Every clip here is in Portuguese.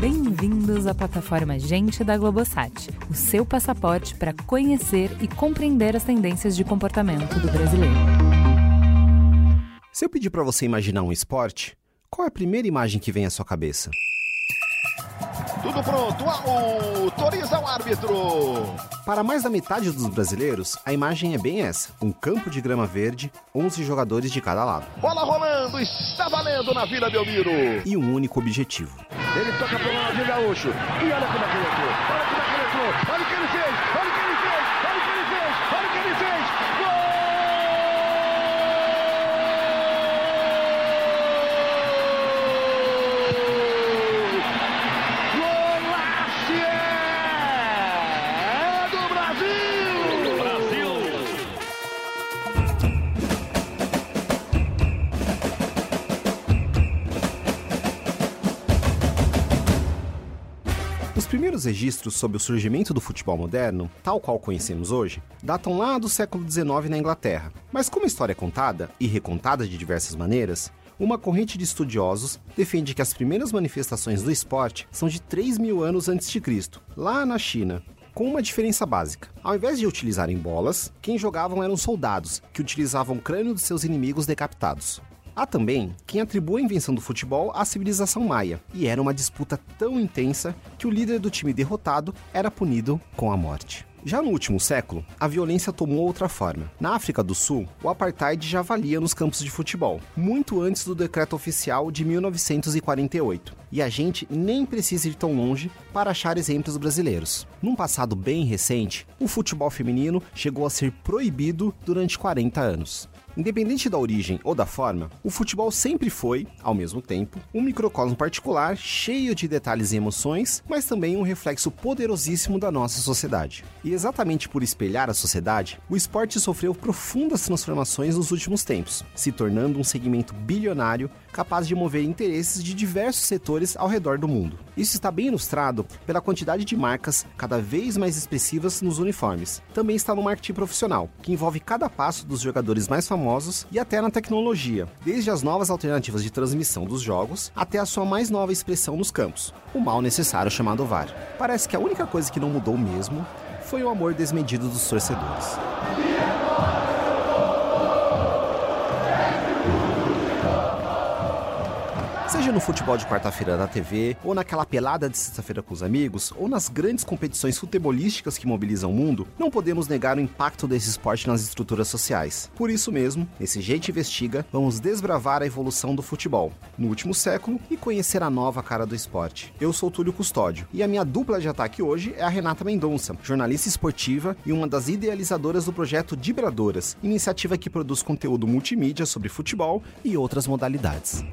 Bem-vindos à plataforma Gente da Globosat, o seu passaporte para conhecer e compreender as tendências de comportamento do brasileiro. Se eu pedir para você imaginar um esporte, qual é a primeira imagem que vem à sua cabeça? Tudo pronto, autoriza o árbitro. Para mais da metade dos brasileiros, a imagem é bem essa: um campo de grama verde, 11 jogadores de cada lado. Bola rolando, está valendo na Vila Belmiro. E um único objetivo. Ele toca para o Ronaldinho Gaúcho. E olha como é que ele entrou. Primeiros registros sobre o surgimento do futebol moderno, tal qual conhecemos hoje, datam lá do século XIX na Inglaterra. Mas como a história é contada e recontada de diversas maneiras, uma corrente de estudiosos defende que as primeiras manifestações do esporte são de 3 mil anos antes de Cristo, lá na China, com uma diferença básica. Ao invés de utilizarem bolas, quem jogavam eram soldados, que utilizavam o crânio dos seus inimigos decapitados. Há também quem atribua a invenção do futebol à civilização maia, e era uma disputa tão intensa que o líder do time derrotado era punido com a morte. Já no último século, a violência tomou outra forma. Na África do Sul, o apartheid já valia nos campos de futebol, muito antes do decreto oficial de 1948. E a gente nem precisa ir tão longe para achar exemplos brasileiros. Num passado bem recente, o futebol feminino chegou a ser proibido durante 40 anos. Independente da origem ou da forma, o futebol sempre foi, ao mesmo tempo, um microcosmo particular cheio de detalhes e emoções, mas também um reflexo poderosíssimo da nossa sociedade. E exatamente por espelhar a sociedade, o esporte sofreu profundas transformações nos últimos tempos, se tornando um segmento bilionário capaz de mover interesses de diversos setores ao redor do mundo. Isso está bem ilustrado pela quantidade de marcas cada vez mais expressivas nos uniformes. Também está no marketing profissional, que envolve cada passo dos jogadores mais famosos e até na tecnologia, desde as novas alternativas de transmissão dos jogos até a sua mais nova expressão nos campos, o mal necessário chamado VAR. Parece que a única coisa que não mudou mesmo foi o amor desmedido dos torcedores. Seja no futebol de quarta-feira da TV, ou naquela pelada de sexta-feira com os amigos, ou nas grandes competições futebolísticas que mobilizam o mundo, não podemos negar o impacto desse esporte nas estruturas sociais. Por isso mesmo, nesse Gente Investiga, vamos desbravar a evolução do futebol no último século e conhecer a nova cara do esporte. Eu sou Túlio Custódio e a minha dupla de ataque hoje é a Renata Mendonça, jornalista esportiva e uma das idealizadoras do projeto Dibradoras, iniciativa que produz conteúdo multimídia sobre futebol e outras modalidades.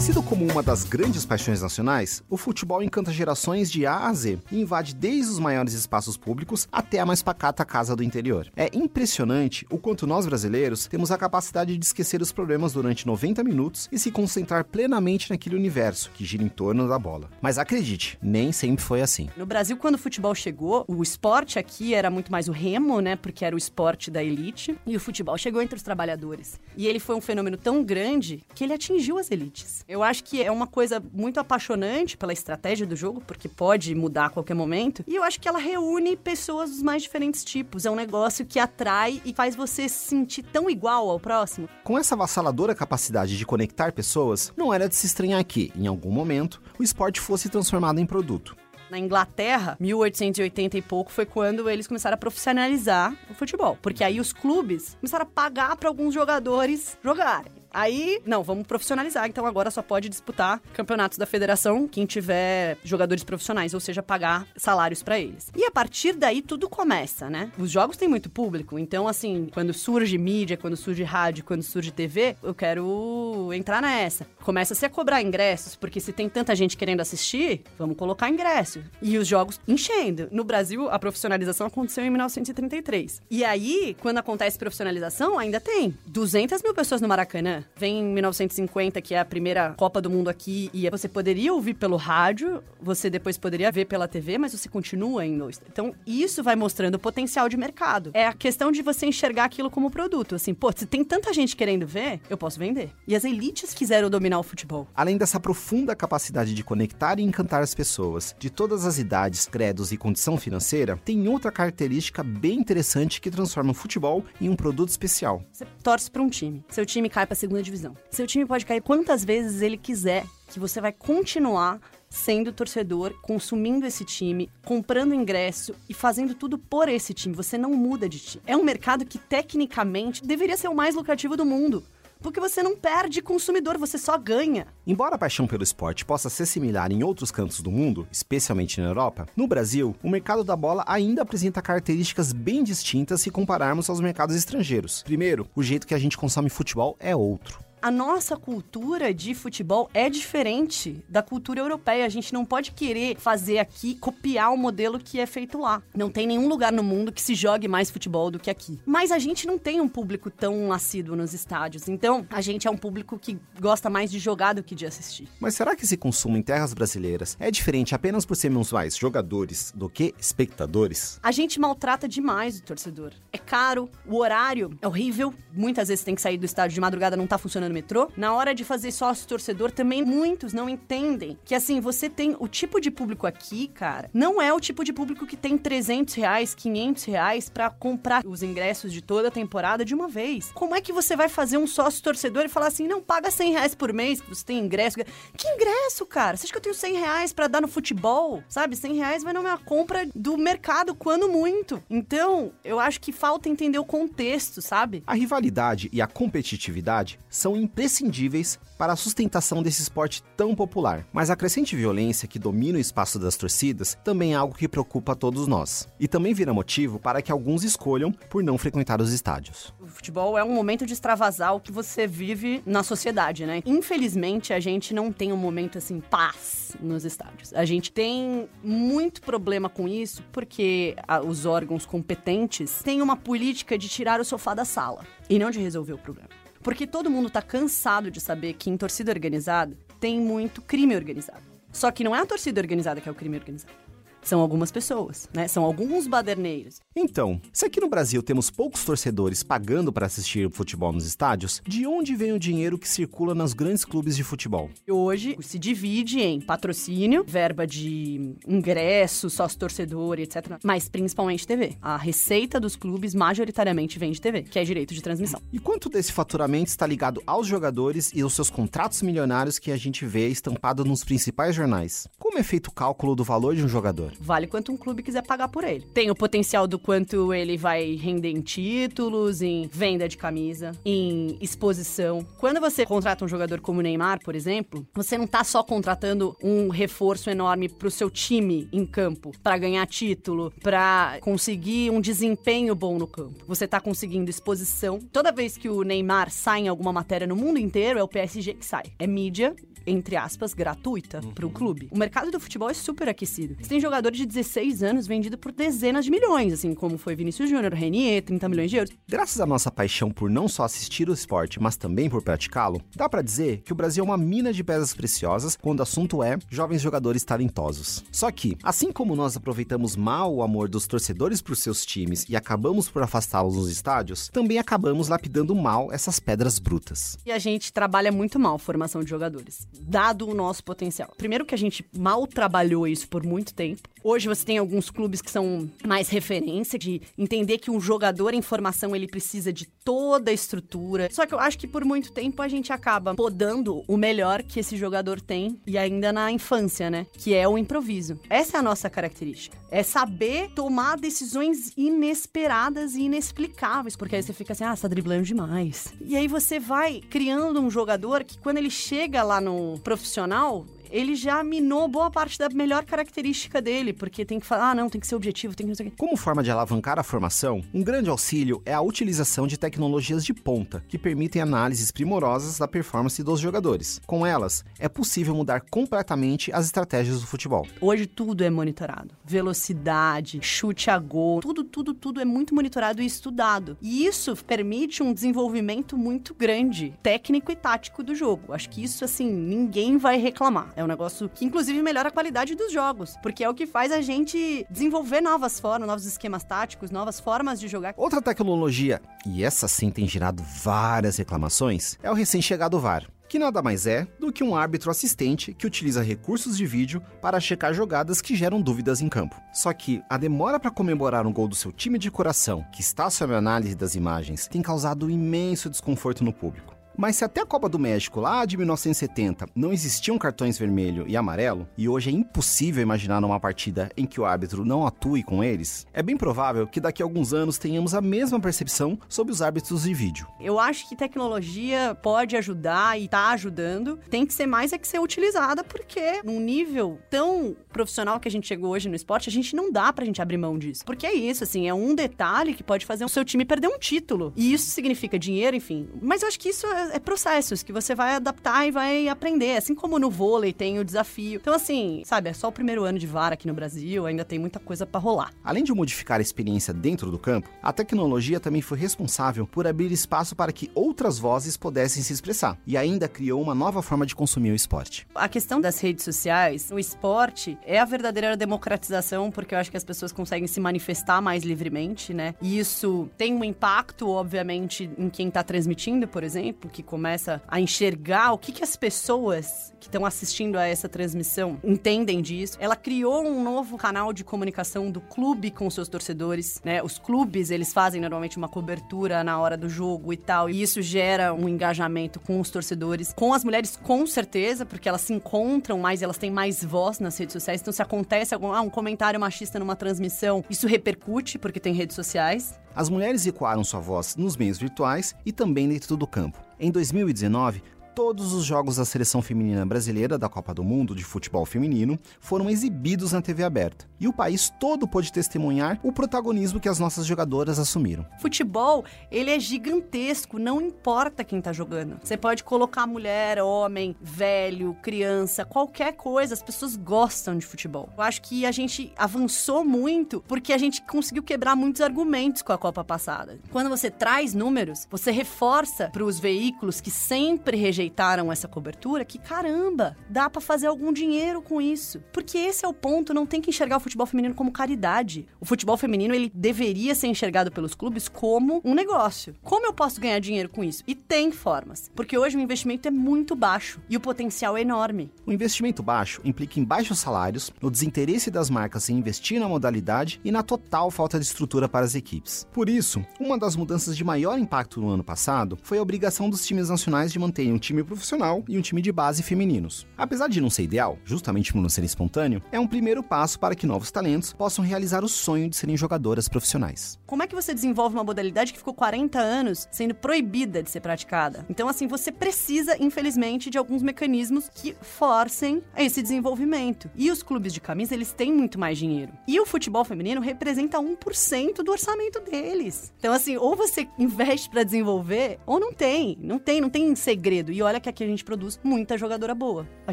Conhecido como uma das grandes paixões nacionais, o futebol encanta gerações de A a Z e invade desde os maiores espaços públicos até a mais pacata casa do interior. É impressionante o quanto nós brasileiros temos a capacidade de esquecer os problemas durante 90 minutos e se concentrar plenamente naquele universo que gira em torno da bola. Mas acredite, nem sempre foi assim. No Brasil, quando o futebol chegou, o esporte aqui era muito mais o remo, né? Porque era o esporte da elite. E o futebol chegou entre os trabalhadores. E ele foi um fenômeno tão grande que ele atingiu as elites. Eu acho que é uma coisa muito apaixonante pela estratégia do jogo, porque pode mudar a qualquer momento. E eu acho que ela reúne pessoas dos mais diferentes tipos. É um negócio que atrai e faz você se sentir tão igual ao próximo. Com essa avassaladora capacidade de conectar pessoas, não era de se estranhar que, em algum momento, o esporte fosse transformado em produto. Na Inglaterra, 1880 e pouco, foi quando eles começaram a profissionalizar o futebol. Porque aí os clubes começaram a pagar para alguns jogadores jogarem. Aí, não, vamos profissionalizar. Então agora só pode disputar campeonatos da federação quem tiver jogadores profissionais, ou seja, pagar salários pra eles. E a partir daí tudo começa, né? Os jogos têm muito público, então assim, quando surge mídia, quando surge rádio, quando surge TV, eu quero entrar nessa. Começa-se a cobrar ingressos, porque se tem tanta gente querendo assistir, vamos colocar ingresso. E os jogos enchendo. No Brasil, a profissionalização aconteceu em 1933. E aí, quando acontece profissionalização, ainda tem 200 mil pessoas no Maracanã. Vem em 1950, que é a primeira Copa do Mundo aqui, e você poderia ouvir pelo rádio, você depois poderia ver pela TV, mas você continua indo. Então, isso vai mostrando o potencial de mercado. É a questão de você enxergar aquilo como produto. Assim, pô, se tem tanta gente querendo ver, eu posso vender. E as elites quiseram dominar o futebol. Além dessa profunda capacidade de conectar e encantar as pessoas, de todas as idades, credos e condição financeira, tem outra característica bem interessante que transforma o futebol em um produto especial. Você torce para um time. Seu time cai para a segunda divisão. Seu time pode cair quantas vezes ele quiser, que você vai continuar sendo torcedor, consumindo esse time, comprando ingresso e fazendo tudo por esse time. Você não muda de time. É um mercado que tecnicamente deveria ser o mais lucrativo do mundo. Porque você não perde consumidor, você só ganha. Embora a paixão pelo esporte possa ser similar em outros cantos do mundo, especialmente na Europa, no Brasil, o mercado da bola ainda apresenta características bem distintas se compararmos aos mercados estrangeiros. Primeiro, o jeito que a gente consome futebol é outro a nossa cultura de futebol é diferente da cultura europeia. A gente não pode querer fazer aqui, copiar o modelo que é feito lá. Não tem nenhum lugar no mundo que se jogue mais futebol do que aqui. Mas a gente não tem um público tão assíduo nos estádios. Então, a gente é um público que gosta mais de jogar do que de assistir. Mas será que esse consumo em terras brasileiras é diferente apenas por sermos mais jogadores do que espectadores? A gente maltrata demais o torcedor. É caro, o horário é horrível. Muitas vezes tem que sair do estádio de madrugada, não tá funcionando no metrô, na hora de fazer sócio torcedor, também muitos não entendem que assim, você tem o tipo de público aqui, cara, não é o tipo de público que tem 300 reais, 500 reais pra comprar os ingressos de toda a temporada de uma vez. Como é que você vai fazer um sócio torcedor e falar assim, não, paga 100 reais por mês você tem ingresso? Que ingresso, cara? Você acha que eu tenho 100 reais pra dar no futebol? Sabe, 100 reais vai na minha compra do mercado, quando muito. Então, eu acho que falta entender o contexto, sabe? A rivalidade e a competitividade são imprescindíveis para a sustentação desse esporte tão popular. Mas a crescente violência que domina o espaço das torcidas também é algo que preocupa todos nós. E também vira motivo para que alguns escolham por não frequentar os estádios. O futebol é um momento de extravasar o que você vive na sociedade, né? Infelizmente, a gente não tem um momento assim, paz nos estádios. A gente tem muito problema com isso porque os órgãos competentes têm uma política de tirar o sofá da sala e não de resolver o problema. Porque todo mundo tá cansado de saber que em torcida organizada tem muito crime organizado. Só que não é a torcida organizada que é o crime organizado são algumas pessoas, né? São alguns baderneiros. Então, se aqui no Brasil temos poucos torcedores pagando para assistir futebol nos estádios, de onde vem o dinheiro que circula nos grandes clubes de futebol? Hoje se divide em patrocínio, verba de ingresso, sócio-torcedor, etc. Mas principalmente TV. A receita dos clubes majoritariamente vem de TV, que é direito de transmissão. E quanto desse faturamento está ligado aos jogadores e aos seus contratos milionários que a gente vê estampado nos principais jornais? Como é feito o cálculo do valor de um jogador? Vale quanto um clube quiser pagar por ele. Tem o potencial do quanto ele vai render em títulos, em venda de camisa, em exposição. Quando você contrata um jogador como o Neymar, por exemplo, você não tá só contratando um reforço enorme pro seu time em campo, para ganhar título, para conseguir um desempenho bom no campo. Você tá conseguindo exposição. Toda vez que o Neymar sai em alguma matéria no mundo inteiro, é o PSG que sai. É mídia entre aspas, gratuita uhum. para o clube. O mercado do futebol é super aquecido. Você tem jogadores de 16 anos vendido por dezenas de milhões, assim como foi Vinícius Júnior, Renier, 30 milhões de euros. Graças à nossa paixão por não só assistir o esporte, mas também por praticá-lo, dá para dizer que o Brasil é uma mina de pedras preciosas quando o assunto é jovens jogadores talentosos. Só que, assim como nós aproveitamos mal o amor dos torcedores por seus times e acabamos por afastá-los nos estádios, também acabamos lapidando mal essas pedras brutas. E a gente trabalha muito mal a formação de jogadores dado o nosso potencial. Primeiro que a gente mal trabalhou isso por muito tempo. Hoje você tem alguns clubes que são mais referência de entender que um jogador em formação ele precisa de toda a estrutura. Só que eu acho que por muito tempo a gente acaba podando o melhor que esse jogador tem e ainda na infância, né? Que é o improviso. Essa é a nossa característica. É saber tomar decisões inesperadas e inexplicáveis, porque aí você fica assim, ah, você tá driblando demais. E aí você vai criando um jogador que quando ele chega lá no profissional, ele já minou boa parte da melhor característica dele, porque tem que falar, ah, não, tem que ser objetivo, tem que não sei o quê. Como forma de alavancar a formação, um grande auxílio é a utilização de tecnologias de ponta, que permitem análises primorosas da performance dos jogadores. Com elas, é possível mudar completamente as estratégias do futebol. Hoje tudo é monitorado. Velocidade, chute a gol, tudo, tudo, tudo é muito monitorado e estudado. E isso permite um desenvolvimento muito grande, técnico e tático do jogo. Acho que isso, assim, ninguém vai reclamar. É um negócio que, inclusive, melhora a qualidade dos jogos, porque é o que faz a gente desenvolver novas formas, novos esquemas táticos, novas formas de jogar. Outra tecnologia, e essa sim tem gerado várias reclamações, é o recém-chegado VAR que nada mais é do que um árbitro assistente que utiliza recursos de vídeo para checar jogadas que geram dúvidas em campo. Só que a demora para comemorar um gol do seu time de coração, que está sob análise das imagens, tem causado imenso desconforto no público. Mas se até a Copa do México, lá de 1970, não existiam cartões vermelho e amarelo, e hoje é impossível imaginar uma partida em que o árbitro não atue com eles, é bem provável que daqui a alguns anos tenhamos a mesma percepção sobre os árbitros de vídeo. Eu acho que tecnologia pode ajudar e está ajudando. Tem que ser mais é que ser utilizada, porque num nível tão profissional que a gente chegou hoje no esporte, a gente não dá pra gente abrir mão disso. Porque é isso, assim, é um detalhe que pode fazer o seu time perder um título. E isso significa dinheiro, enfim. Mas eu acho que isso é é, processos que você vai adaptar e vai aprender. Assim como no vôlei tem o desafio. Então, assim, sabe, é só o primeiro ano de VAR aqui no Brasil, ainda tem muita coisa para rolar. Além de modificar a experiência dentro do campo, a tecnologia também foi responsável por abrir espaço para que outras vozes pudessem se expressar e ainda criou uma nova forma de consumir o esporte. A questão das redes sociais, o esporte é a verdadeira democratização, porque eu acho que as pessoas conseguem se manifestar mais livremente, né? E isso tem um impacto, obviamente, em quem tá transmitindo, por exemplo, que começa a enxergar o que, que as pessoas que estão assistindo a essa transmissão entendem disso. Ela criou um novo canal de comunicação do clube com seus torcedores, né? Os clubes, eles fazem normalmente uma cobertura na hora do jogo e tal, e isso gera um engajamento com os torcedores. Com as mulheres, com certeza, porque elas se encontram mais, elas têm mais voz nas redes sociais. Então, se acontece algum ah, um comentário machista numa transmissão, isso repercute, porque tem redes sociais. As mulheres ecoaram sua voz nos meios virtuais e também dentro do campo. Em 2019, todos os jogos da seleção feminina brasileira da Copa do Mundo de futebol feminino foram exibidos na TV aberta. E o país todo pôde testemunhar o protagonismo que as nossas jogadoras assumiram. Futebol, ele é gigantesco, não importa quem tá jogando. Você pode colocar mulher, homem, velho, criança, qualquer coisa, as pessoas gostam de futebol. Eu acho que a gente avançou muito porque a gente conseguiu quebrar muitos argumentos com a Copa passada. Quando você traz números, você reforça para os veículos que sempre rejeitaram rejeitaram essa cobertura que, caramba, dá para fazer algum dinheiro com isso. Porque esse é o ponto, não tem que enxergar o futebol feminino como caridade. O futebol feminino, ele deveria ser enxergado pelos clubes como um negócio. Como eu posso ganhar dinheiro com isso? E tem formas. Porque hoje o investimento é muito baixo e o potencial é enorme. O investimento baixo implica em baixos salários, no desinteresse das marcas em investir na modalidade e na total falta de estrutura para as equipes. Por isso, uma das mudanças de maior impacto no ano passado foi a obrigação dos times nacionais de manterem um time profissional e um time de base femininos. Apesar de não ser ideal, justamente por não ser espontâneo, é um primeiro passo para que novos talentos possam realizar o sonho de serem jogadoras profissionais. Como é que você desenvolve uma modalidade que ficou 40 anos sendo proibida de ser praticada? Então, assim, você precisa, infelizmente, de alguns mecanismos que forcem esse desenvolvimento. E os clubes de camisa, eles têm muito mais dinheiro. E o futebol feminino representa 1% do orçamento deles. Então, assim, ou você investe para desenvolver, ou não tem. Não tem, não tem segredo. E olha que aqui a gente produz muita jogadora boa. A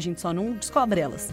gente só não descobre elas.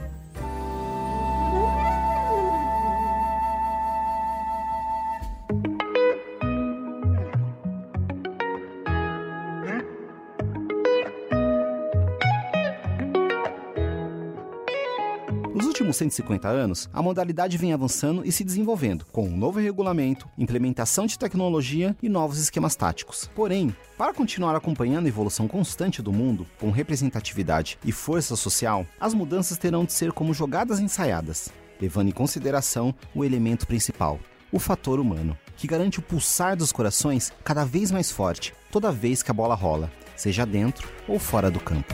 Últimos 150 anos, a modalidade vem avançando e se desenvolvendo, com um novo regulamento, implementação de tecnologia e novos esquemas táticos. Porém, para continuar acompanhando a evolução constante do mundo, com representatividade e força social, as mudanças terão de ser como jogadas ensaiadas, levando em consideração o elemento principal, o fator humano, que garante o pulsar dos corações cada vez mais forte toda vez que a bola rola, seja dentro ou fora do campo.